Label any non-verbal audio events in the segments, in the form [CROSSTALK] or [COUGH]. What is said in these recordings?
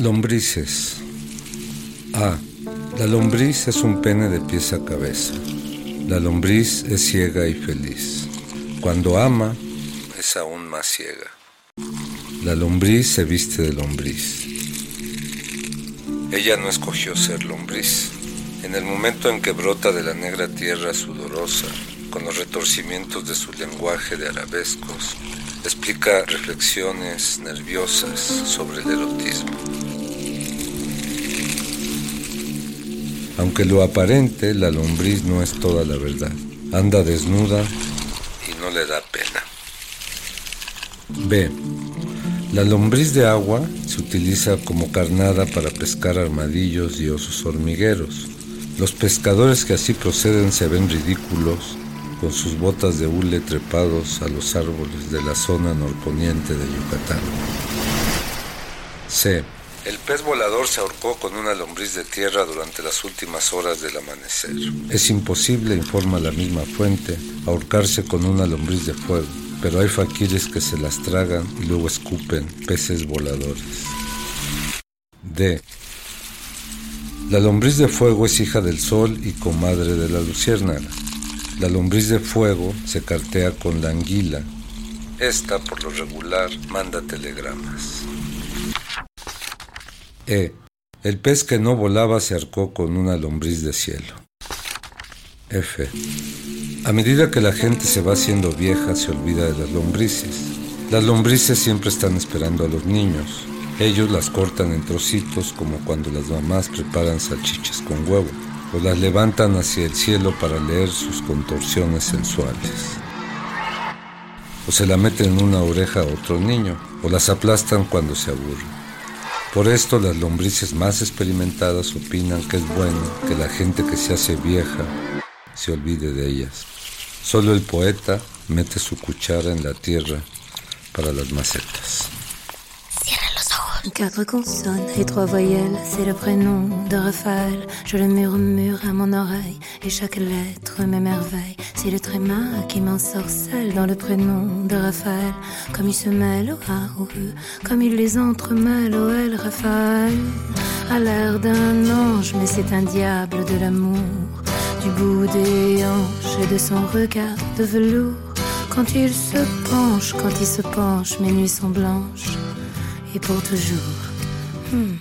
Lombrices. A. La lombriz es un pene de pies a cabeza. La lombriz es ciega y feliz. Cuando ama, es aún más ciega. La lombriz se viste de lombriz. Ella no escogió ser lombriz. En el momento en que brota de la negra tierra sudorosa, con los retorcimientos de su lenguaje de arabescos, explica reflexiones nerviosas sobre el erotismo. Aunque lo aparente, la lombriz no es toda la verdad. Anda desnuda y no le da pena. B. La lombriz de agua se utiliza como carnada para pescar armadillos y osos hormigueros. Los pescadores que así proceden se ven ridículos con sus botas de hule trepados a los árboles de la zona norponiente de Yucatán. C. El pez volador se ahorcó con una lombriz de tierra durante las últimas horas del amanecer. Es imposible, informa la misma fuente, ahorcarse con una lombriz de fuego, pero hay faquires que se las tragan y luego escupen peces voladores. D. La lombriz de fuego es hija del sol y comadre de la luciérnaga. La lombriz de fuego se cartea con la anguila. Esta, por lo regular, manda telegramas. E. El pez que no volaba se arcó con una lombriz de cielo. F. A medida que la gente se va haciendo vieja, se olvida de las lombrices. Las lombrices siempre están esperando a los niños. Ellos las cortan en trocitos como cuando las mamás preparan salchichas con huevo o las levantan hacia el cielo para leer sus contorsiones sensuales. O se la meten en una oreja a otro niño, o las aplastan cuando se aburren. Por esto las lombrices más experimentadas opinan que es bueno que la gente que se hace vieja se olvide de ellas. Solo el poeta mete su cuchara en la tierra para las macetas. Quatre consonnes et trois voyelles, c'est le prénom de Raphaël. Je le murmure à mon oreille et chaque lettre m'émerveille. C'est le tréma qui m'ensorcelle dans le prénom de Raphaël. Comme il se mêle au A, au E, comme il les entremêle au L, Raphaël. A l'air d'un ange, mais c'est un diable de l'amour. Du bout des hanches et de son regard de velours. Quand il se penche, quand il se penche, mes nuits sont blanches et pour toujours. Hmm.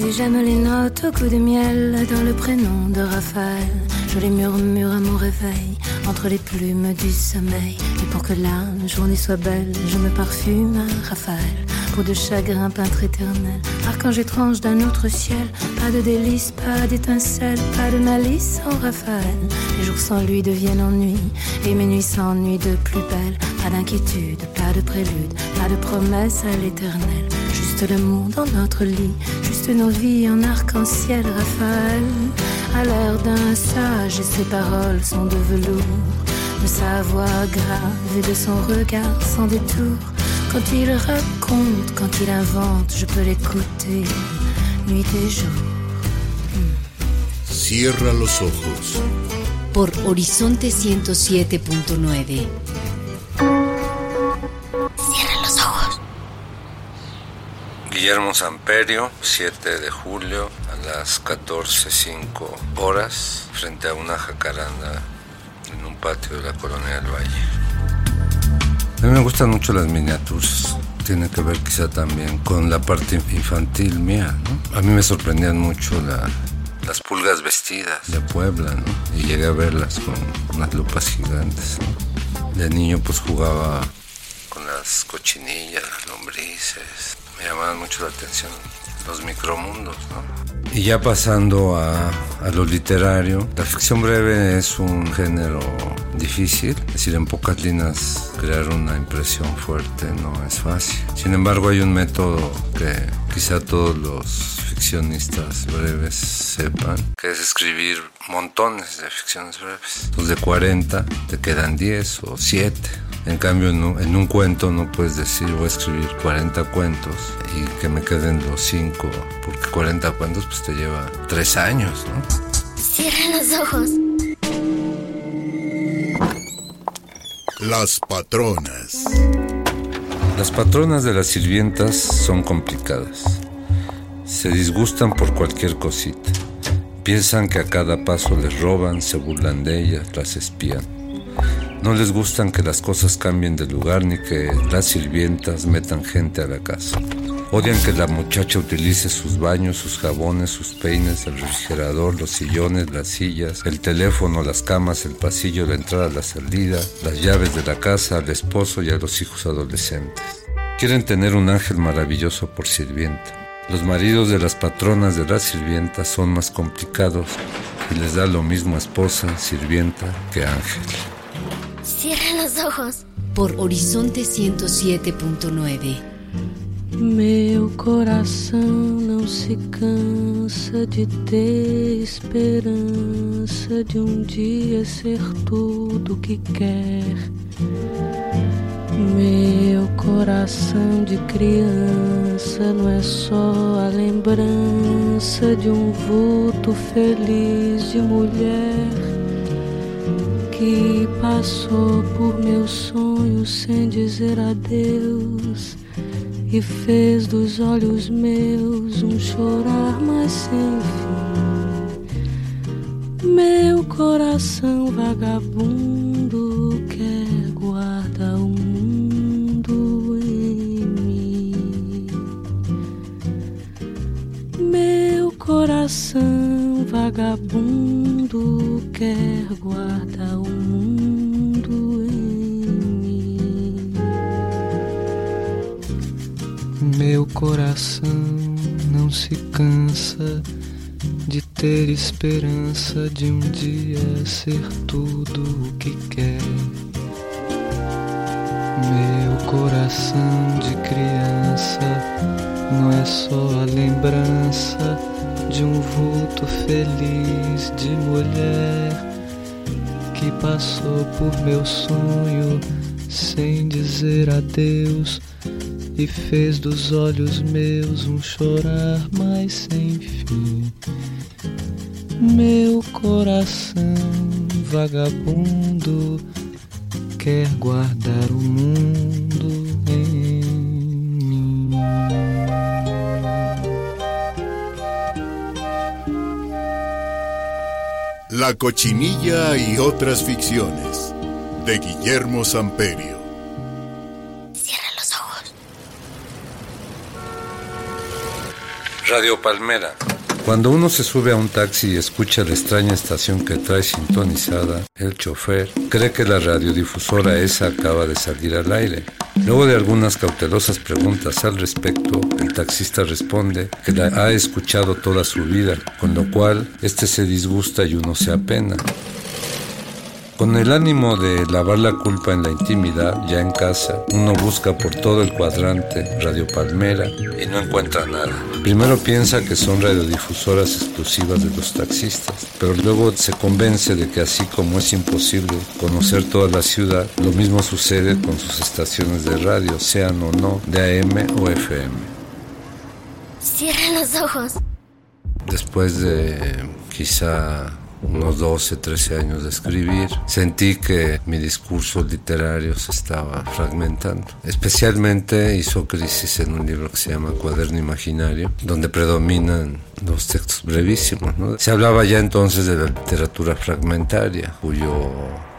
Et j'aime les notes au coup de miel dans le prénom de Raphaël. Je les murmure à mon réveil entre les plumes du sommeil. Et pour que la journée soit belle, je me parfume à Raphaël de chagrin, peintre éternel, archange étrange d'un autre ciel. Pas de délices, pas d'étincelles, pas de malice en Raphaël. Les jours sans lui deviennent ennui, et mes nuits s'ennuient de plus belle. Pas d'inquiétude, pas de prélude, pas de promesse à l'éternel. Juste l'amour dans notre lit, juste nos vies en arc-en-ciel, Raphaël. À l'air d'un sage, et ses paroles sont de velours. De sa voix grave et de son regard sans détour. Quand il raconte, quand il invente, je peux l'écouter nuit et jour. Cierra los ojos. Por Horizonte 107.9. Cierra los ojos. Guillermo Samperio, 7 de julio, a las 14.05 horas, frente a una jacaranda en un patio de la Colonia del Valle. A mí me gustan mucho las miniaturas. Tiene que ver quizá también con la parte infantil mía. A mí me sorprendían mucho las pulgas vestidas de Puebla, ¿no? Y llegué a verlas con unas lupas gigantes. De niño pues jugaba con las cochinillas, las lombrices. Me llamaban mucho la atención los micromundos, ¿no? Y ya pasando a, a, lo literario, la ficción breve es un género difícil, es decir, en pocas líneas crear una impresión fuerte no es fácil. Sin embargo, hay un método que quizá todos los ficcionistas breves sepan, que es escribir montones de ficciones breves. Entonces, de 40 te quedan 10 o 7 En cambio, en un, cuento no puedes decir voy a escribir 40 cuentos y que me queden los 5, porque 40 cuentos pues te lleva 3 años, ¿no? Cierra los ojos. Las patronas. Las patronas de las sirvientas son complicadas. Se disgustan por cualquier cosita. Piensan que a cada paso les roban, se burlan de ellas, las espían. No les gustan que las cosas cambien de lugar ni que las sirvientas metan gente a la casa. Odian que la muchacha utilice sus baños, sus jabones, sus peines, el refrigerador, los sillones, las sillas, el teléfono, las camas, el pasillo, la entrada, la salida, las llaves de la casa, al esposo y a los hijos adolescentes. Quieren tener un ángel maravilloso por sirvienta. Los maridos de las patronas de las sirvientas son más complicados y les da lo mismo esposa, sirvienta que ángel. Los ojos. Por Horizonte 107.9. Meu coração não se cansa de ter esperança de um dia ser tudo que quer. Meu coração de criança não é só a lembrança de um vulto feliz de mulher que passou por meus sonhos sem dizer adeus e fez dos olhos meus um chorar mais sem fim. Meu coração vagabundo quer guardar o mundo em mim. Meu coração vagabundo quer guardar o mundo em mim. Meu coração não se cansa de ter esperança de um dia ser tudo o que quer. Meu coração de criança não é só a lembrança de um vulto feliz de mulher que passou por meu sonho sem dizer adeus e fez dos olhos meus um chorar mais sem fim. Meu coração vagabundo quer guardar o mundo La cochinilla y otras ficciones de Guillermo Samperio. Cierra los ojos. Radio Palmera. Cuando uno se sube a un taxi y escucha la extraña estación que trae sintonizada, el chofer cree que la radiodifusora esa acaba de salir al aire. Luego de algunas cautelosas preguntas al respecto, el taxista responde que la ha escuchado toda su vida, con lo cual este se disgusta y uno se apena. Con el ánimo de lavar la culpa en la intimidad, ya en casa, uno busca por todo el cuadrante Radio Palmera y no encuentra nada. Primero piensa que son radiodifusoras exclusivas de los taxistas, pero luego se convence de que así como es imposible conocer toda la ciudad, lo mismo sucede con sus estaciones de radio, sean o no de AM o FM. Cierra los ojos. Después de quizá unos 12, 13 años de escribir, sentí que mi discurso literario se estaba fragmentando. Especialmente hizo crisis en un libro que se llama Cuaderno Imaginario, donde predominan los textos brevísimos. ¿no? Se hablaba ya entonces de la literatura fragmentaria, cuyo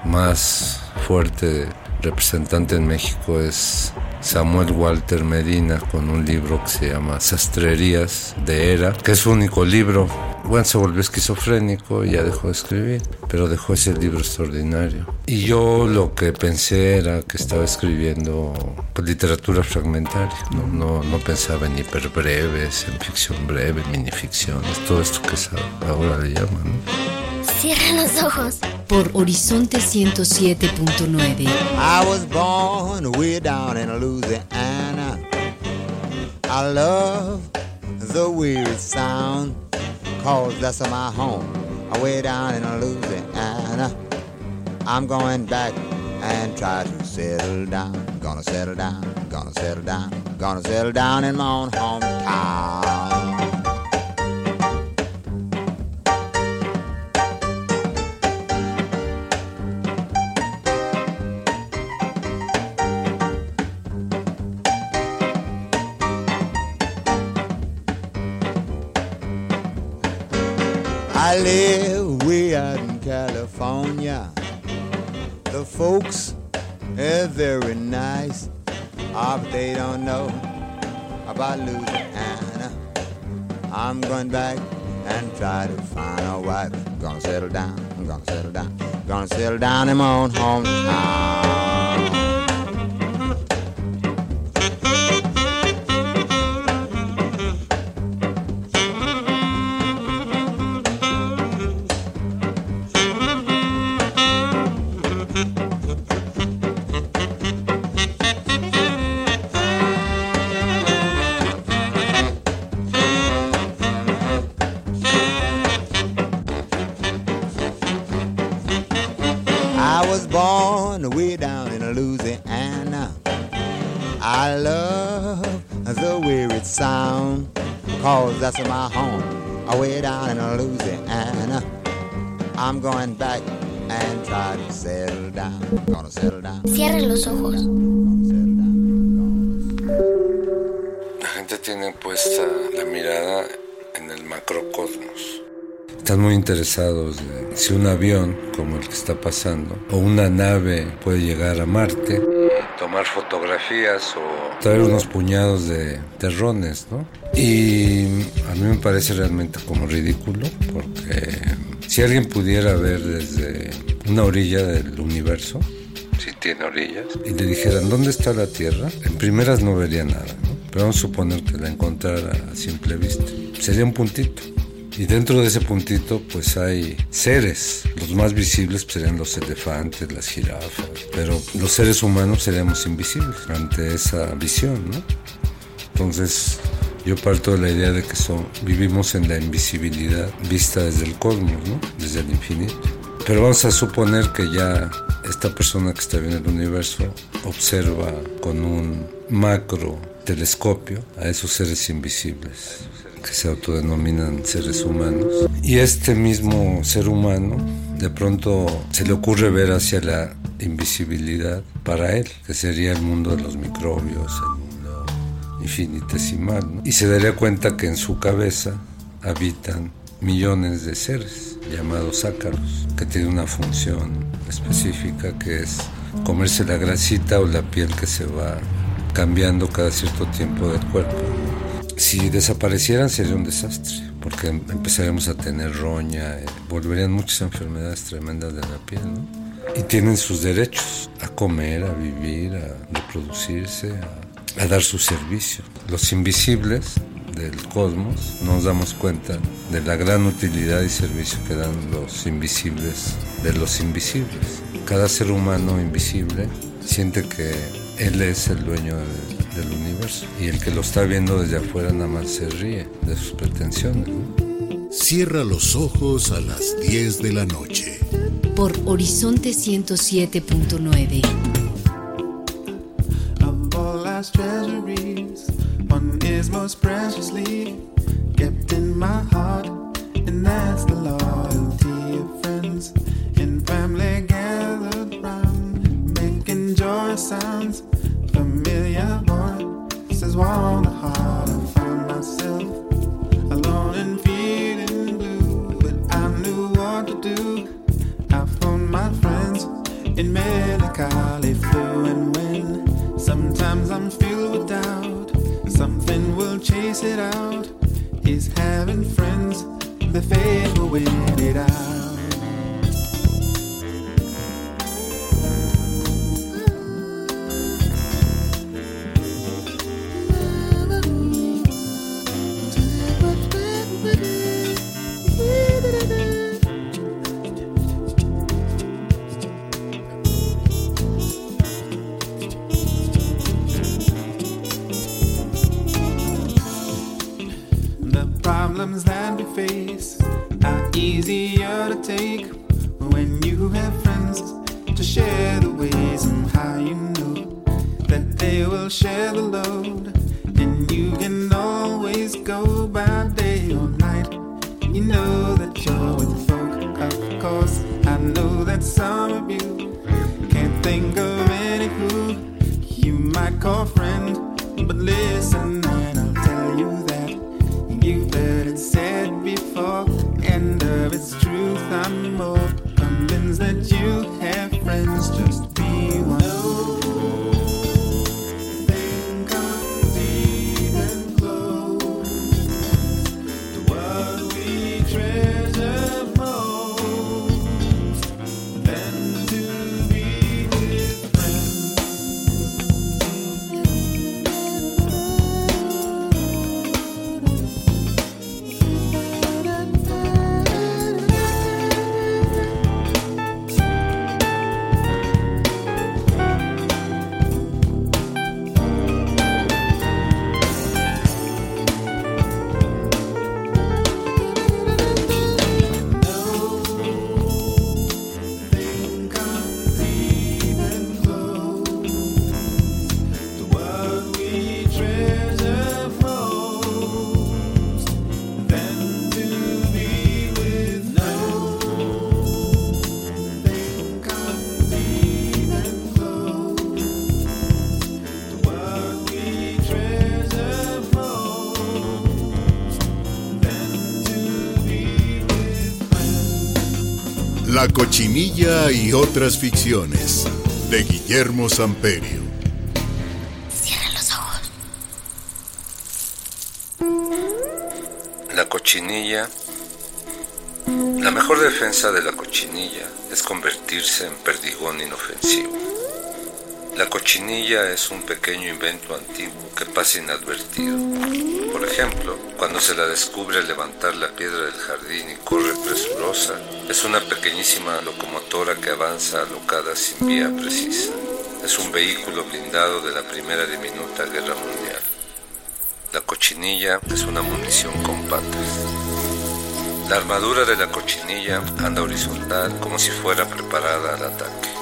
más fuerte representante en México es Samuel Walter Medina con un libro que se llama Sastrerías de Era, que es su único libro. Bueno, se volvió esquizofrénico y ya dejó de escribir, pero dejó ese libro extraordinario. Y yo lo que pensé era que estaba escribiendo pues, literatura fragmentaria, ¿no? No, no pensaba en hiperbreves, en ficción breve, minificciones, todo esto que ahora le llaman. Cierra los ojos. Por Horizonte 107.9. I was born way down in Louisiana. I love the weird sound, cause that's my home. Way down in Louisiana. I'm going back and try to settle down, gonna settle down, gonna settle down, gonna settle down in my own hometown. I live way out in California. The folks are very nice. Ah, but they don't know about Louisiana. I'm going back and try to find a wife. Gonna settle down, I'm gonna settle down. Gonna settle down in my own hometown. I'm going back and try to settle down. Gonna settle down. Cierre los ojos. Settle down. La gente tiene puesta la mirada en el macrocosmos. Están muy interesados de si un avión, como el que está pasando, o una nave puede llegar a Marte, tomar fotografías o traer unos puñados de terrones, ¿no? Y a mí me parece realmente como ridículo, porque si alguien pudiera ver desde una orilla del universo, si tiene orillas, y le dijeran, ¿dónde está la Tierra? En primeras no vería nada, ¿no? Pero vamos a suponer que la encontrara a simple vista. Sería un puntito. Y dentro de ese puntito pues hay seres. Los más visibles pues, serían los elefantes, las jirafas. Pero los seres humanos seríamos invisibles ante esa visión, ¿no? Entonces yo parto de la idea de que son, vivimos en la invisibilidad vista desde el cosmos, ¿no? Desde el infinito. Pero vamos a suponer que ya esta persona que está viendo el universo observa con un macro telescopio a esos seres invisibles que se autodenominan seres humanos. Y este mismo ser humano de pronto se le ocurre ver hacia la invisibilidad para él, que sería el mundo de los microbios, el infinitesimal. ¿no? Y se daría cuenta que en su cabeza habitan millones de seres llamados ácaros, que tienen una función específica que es comerse la grasita o la piel que se va cambiando cada cierto tiempo del cuerpo. Si desaparecieran sería un desastre, porque empezaríamos a tener roña, eh, volverían muchas enfermedades tremendas de la piel, ¿no? Y tienen sus derechos a comer, a vivir, a reproducirse, a, a dar su servicio. Los invisibles del cosmos nos damos cuenta de la gran utilidad y servicio que dan los invisibles de los invisibles. Cada ser humano invisible siente que él es el dueño de- del universo y el que lo está viendo desde afuera nada más se ríe de sus pretensiones. ¿no? Cierra los ojos a las 10 de la noche. Por Horizonte 107.9. Life's treasuries, one is most preciously kept in my heart, and that's the loyalty of friends and family gathered round, making joyous sounds, familiar voices warm the figuring it out. problems that we face easy. La cochinilla y otras ficciones de Guillermo Samperio. Cierra los ojos. La cochinilla. La mejor defensa de la cochinilla es convertirse en perdigón inofensivo. La cochinilla es un pequeño invento antiguo que pasa inadvertido. Por ejemplo, cuando se la descubre al levantar la piedra del jardín y corre presurosa, es una pequeñísima locomotora que avanza alocada sin vía precisa. Es un vehículo blindado de la primera diminuta guerra mundial. La cochinilla es una munición con patas. La armadura de la cochinilla anda horizontal como si fuera preparada al ataque.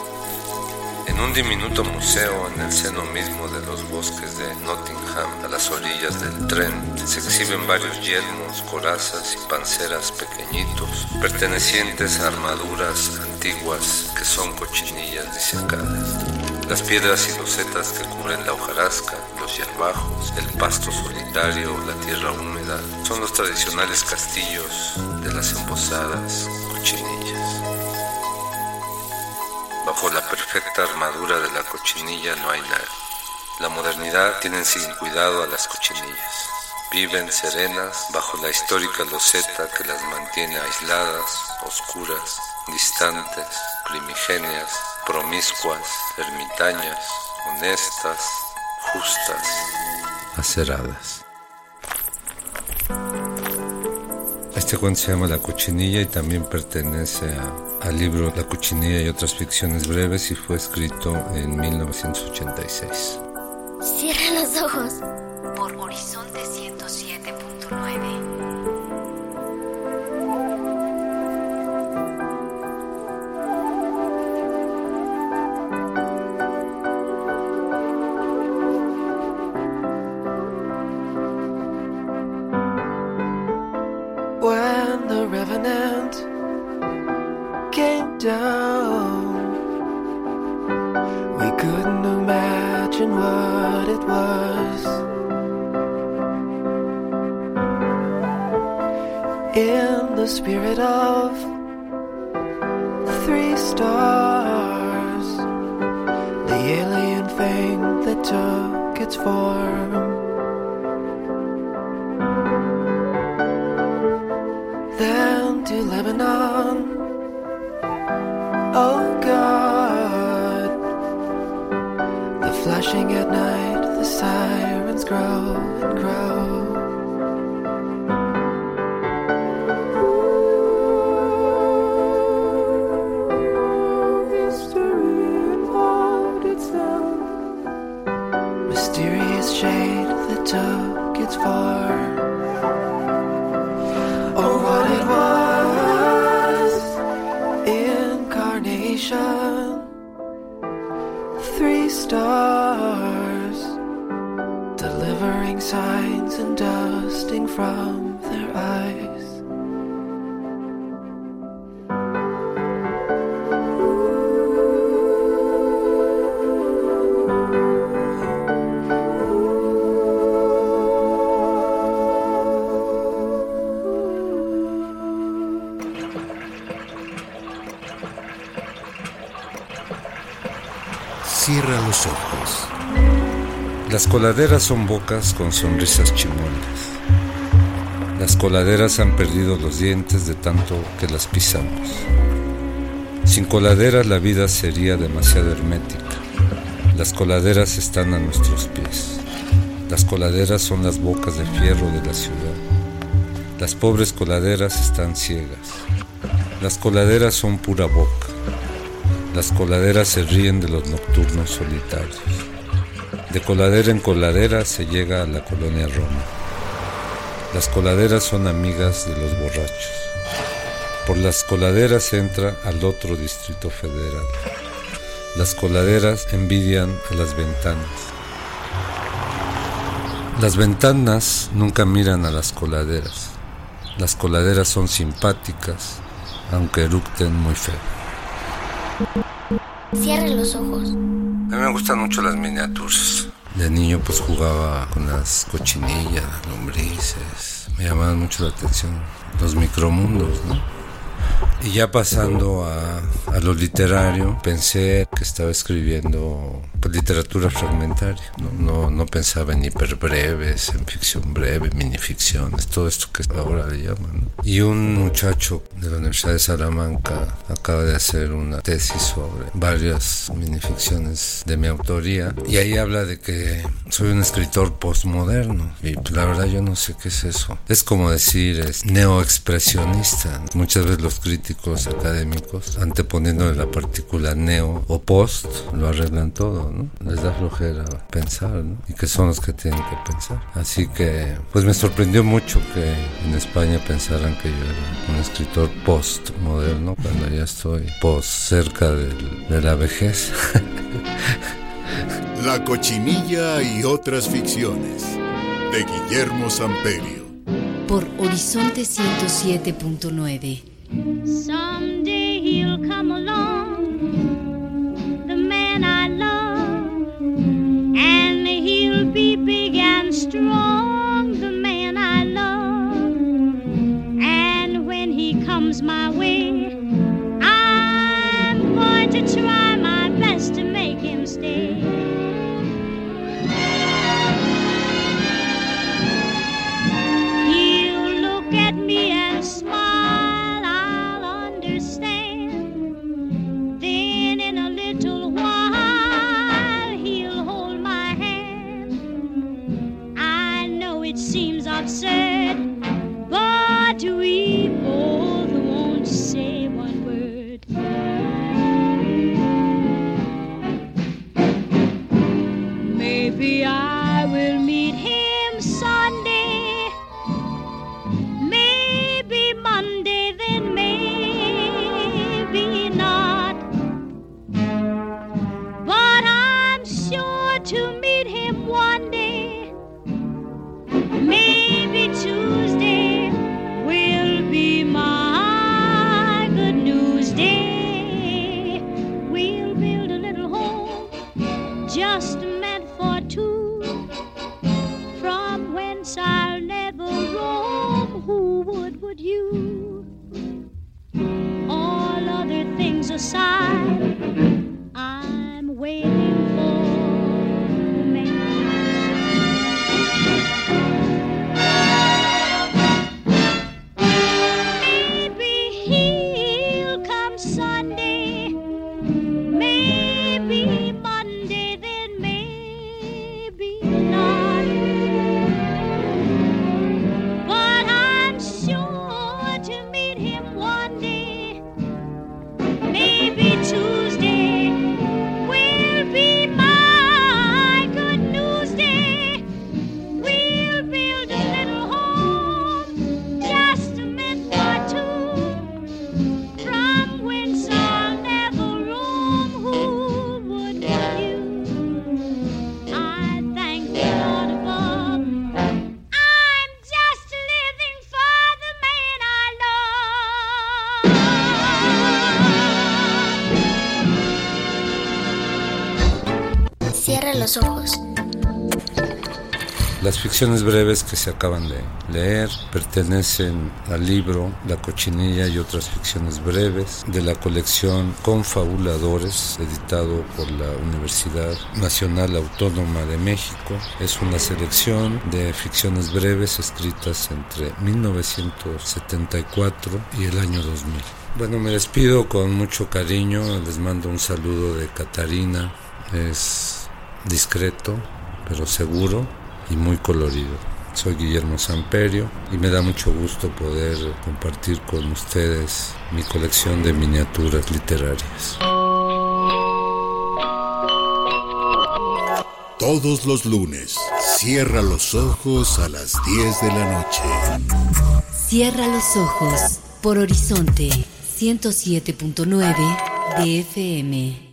En un diminuto museo en el seno mismo de los bosques de Nottingham, a las orillas del Trent, se exhiben varios yelmos, corazas y panceras pequeñitos, pertenecientes a armaduras antiguas que son cochinillas disecadas. Las piedras y losetas que cubren la hojarasca, los hierbajos, el pasto solitario, la tierra húmeda, son los tradicionales castillos de las embosadas cochinillas. Bajo la perfecta armadura de la cochinilla no hay nada. La modernidad tiene sin cuidado a las cochinillas. Viven serenas bajo la histórica loseta que las mantiene aisladas, oscuras, distantes, primigenias, promiscuas, ermitañas, honestas, justas, aceradas. Este cuento se llama La cochinilla y también pertenece a- al libro La cochinilla y otras ficciones breves y fue escrito en 1986. Cierra los ojos. Por Horizonte 107.9. the revenant came down. We couldn't imagine what it was. In the spirit of three stars, the alien thing that took its form. Lebanon. Oh God, the flashing at night, the sirens grow and grow. Cierra los ojos. Las coladeras son bocas con sonrisas chimonas. Las coladeras han perdido los dientes de tanto que las pisamos. Sin coladeras la vida sería demasiado hermética. Las coladeras están a nuestros pies. Las coladeras son las bocas de fierro de la ciudad. Las pobres coladeras están ciegas. Las coladeras son pura boca. Las coladeras se ríen de los nocturnos solitarios. De coladera en coladera se llega a la colonia Roma. Las coladeras son amigas de los borrachos. Por las coladeras entra al otro distrito federal. Las coladeras envidian a las ventanas. Las ventanas nunca miran a las coladeras. Las coladeras son simpáticas, aunque eructen muy feo. Cierre los ojos. A mí me gustan mucho las miniaturas. De niño pues jugaba con las cochinillas, lombrices. Me llamaban mucho la atención los micromundos, ¿no? Y ya pasando a, a, lo literario, pensé que estaba escribiendo pues, literatura fragmentaria. No, no, no, pensaba en hiperbreves, en ficción breve, minificciones, todo esto que ahora le llaman. Y un muchacho de la Universidad de Salamanca acaba de hacer una tesis sobre varias minificciones de mi autoría. Y ahí habla de que soy un escritor postmoderno. Y la verdad yo no sé qué es eso. Es como decir es neoexpresionista. Muchas veces los críticos académicos, anteponiendo la partícula neo o post, lo arreglan todo, ¿no? Les da flojera pensar, ¿no? Y que son los que tienen que pensar. Así que, pues me sorprendió mucho que en España pensaran que yo era un escritor post-moderno, cuando ya estoy post cerca del, de la vejez. [LAUGHS] La cochinilla y otras ficciones de Guillermo Samperio. Por Horizonte 107.9. Someday he'll come along, the man I love, and he'll be big and strong, the man I love. And when he comes my way, I'm going to try Las ficciones breves que se acaban de leer pertenecen al libro La cochinilla y otras ficciones breves de la colección Confabuladores, editado por la Universidad Nacional Autónoma de México. Es una selección de ficciones breves escritas entre 1974 y el año 2000. Bueno, me despido con mucho cariño, les mando un saludo de Catarina, es discreto, pero seguro y muy colorido. Soy Guillermo Samperio y me da mucho gusto poder compartir con ustedes mi colección de miniaturas literarias. Todos los lunes, cierra los ojos a las 10 de la noche. Cierra los ojos por Horizonte 107.9 de FM.